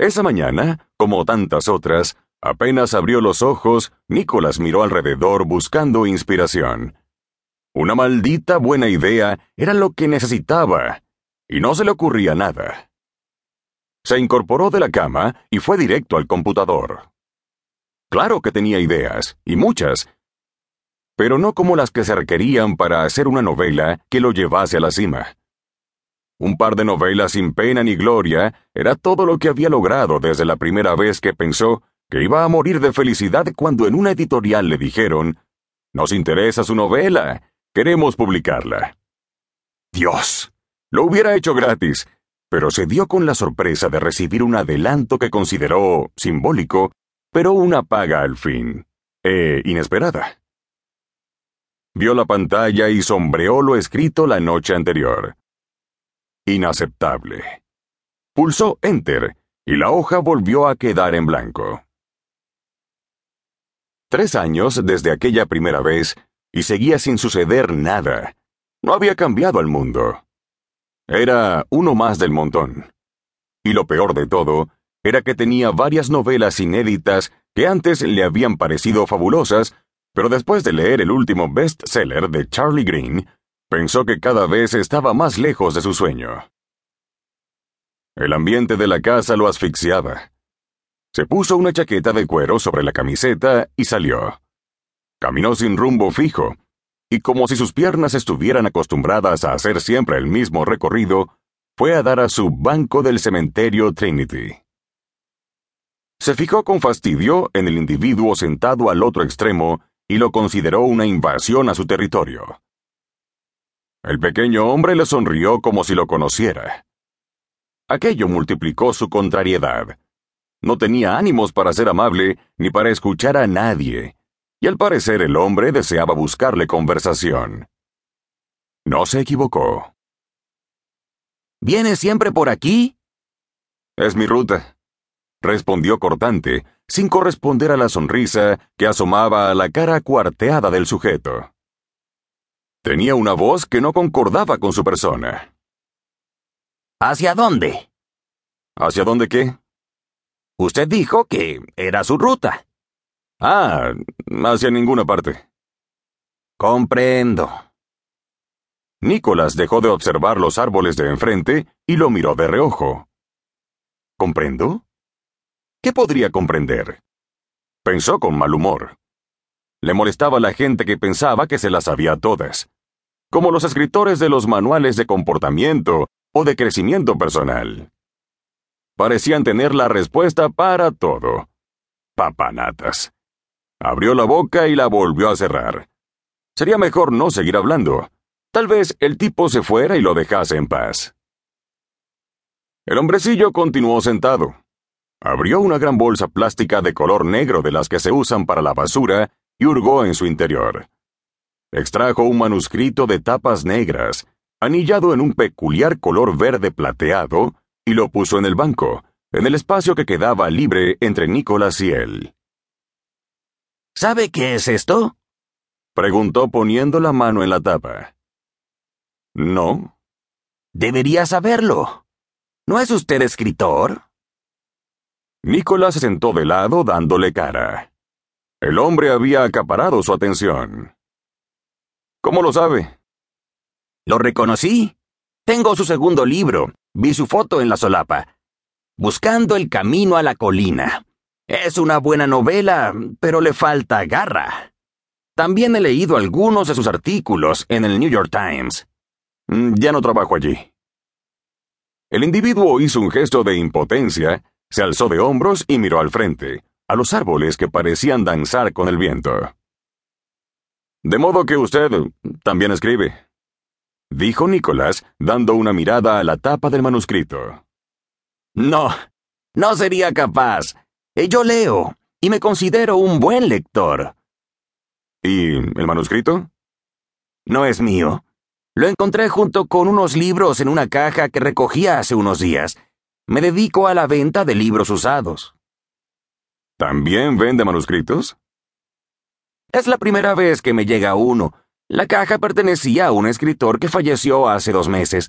Esa mañana, como tantas otras, apenas abrió los ojos, Nicholas miró alrededor buscando inspiración. Una maldita buena idea era lo que necesitaba, y no se le ocurría nada. Se incorporó de la cama y fue directo al computador. Claro que tenía ideas, y muchas, pero no como las que se requerían para hacer una novela que lo llevase a la cima. Un par de novelas sin pena ni gloria era todo lo que había logrado desde la primera vez que pensó que iba a morir de felicidad cuando en una editorial le dijeron, Nos interesa su novela, queremos publicarla. Dios, lo hubiera hecho gratis, pero se dio con la sorpresa de recibir un adelanto que consideró simbólico, pero una paga al fin, e inesperada. Vio la pantalla y sombreó lo escrito la noche anterior. Inaceptable. Pulsó Enter y la hoja volvió a quedar en blanco. Tres años desde aquella primera vez y seguía sin suceder nada. No había cambiado el mundo. Era uno más del montón. Y lo peor de todo era que tenía varias novelas inéditas que antes le habían parecido fabulosas, pero después de leer el último bestseller de Charlie Green, Pensó que cada vez estaba más lejos de su sueño. El ambiente de la casa lo asfixiaba. Se puso una chaqueta de cuero sobre la camiseta y salió. Caminó sin rumbo fijo, y como si sus piernas estuvieran acostumbradas a hacer siempre el mismo recorrido, fue a dar a su banco del cementerio Trinity. Se fijó con fastidio en el individuo sentado al otro extremo y lo consideró una invasión a su territorio. El pequeño hombre le sonrió como si lo conociera. Aquello multiplicó su contrariedad. No tenía ánimos para ser amable ni para escuchar a nadie, y al parecer el hombre deseaba buscarle conversación. No se equivocó. ¿Viene siempre por aquí? Es mi ruta, respondió cortante, sin corresponder a la sonrisa que asomaba a la cara cuarteada del sujeto. Tenía una voz que no concordaba con su persona. ¿Hacia dónde? ¿Hacia dónde qué? Usted dijo que era su ruta. Ah, hacia ninguna parte. Comprendo. Nicolás dejó de observar los árboles de enfrente y lo miró de reojo. ¿Comprendo? ¿Qué podría comprender? Pensó con mal humor. Le molestaba la gente que pensaba que se las sabía todas, como los escritores de los manuales de comportamiento o de crecimiento personal. Parecían tener la respuesta para todo. Papanatas. Abrió la boca y la volvió a cerrar. Sería mejor no seguir hablando. Tal vez el tipo se fuera y lo dejase en paz. El hombrecillo continuó sentado. Abrió una gran bolsa plástica de color negro de las que se usan para la basura y hurgó en su interior. Extrajo un manuscrito de tapas negras, anillado en un peculiar color verde plateado, y lo puso en el banco, en el espacio que quedaba libre entre Nicolás y él. ¿Sabe qué es esto? preguntó poniendo la mano en la tapa. No. Debería saberlo. ¿No es usted escritor? Nicolás se sentó de lado dándole cara. El hombre había acaparado su atención. ¿Cómo lo sabe? Lo reconocí. Tengo su segundo libro. Vi su foto en la solapa. Buscando el camino a la colina. Es una buena novela, pero le falta garra. También he leído algunos de sus artículos en el New York Times. Mm, ya no trabajo allí. El individuo hizo un gesto de impotencia, se alzó de hombros y miró al frente a los árboles que parecían danzar con el viento. De modo que usted también escribe, dijo Nicolás, dando una mirada a la tapa del manuscrito. No, no sería capaz. Eh, yo leo, y me considero un buen lector. ¿Y el manuscrito? No es mío. Lo encontré junto con unos libros en una caja que recogía hace unos días. Me dedico a la venta de libros usados. ¿También vende manuscritos? Es la primera vez que me llega uno. La caja pertenecía a un escritor que falleció hace dos meses.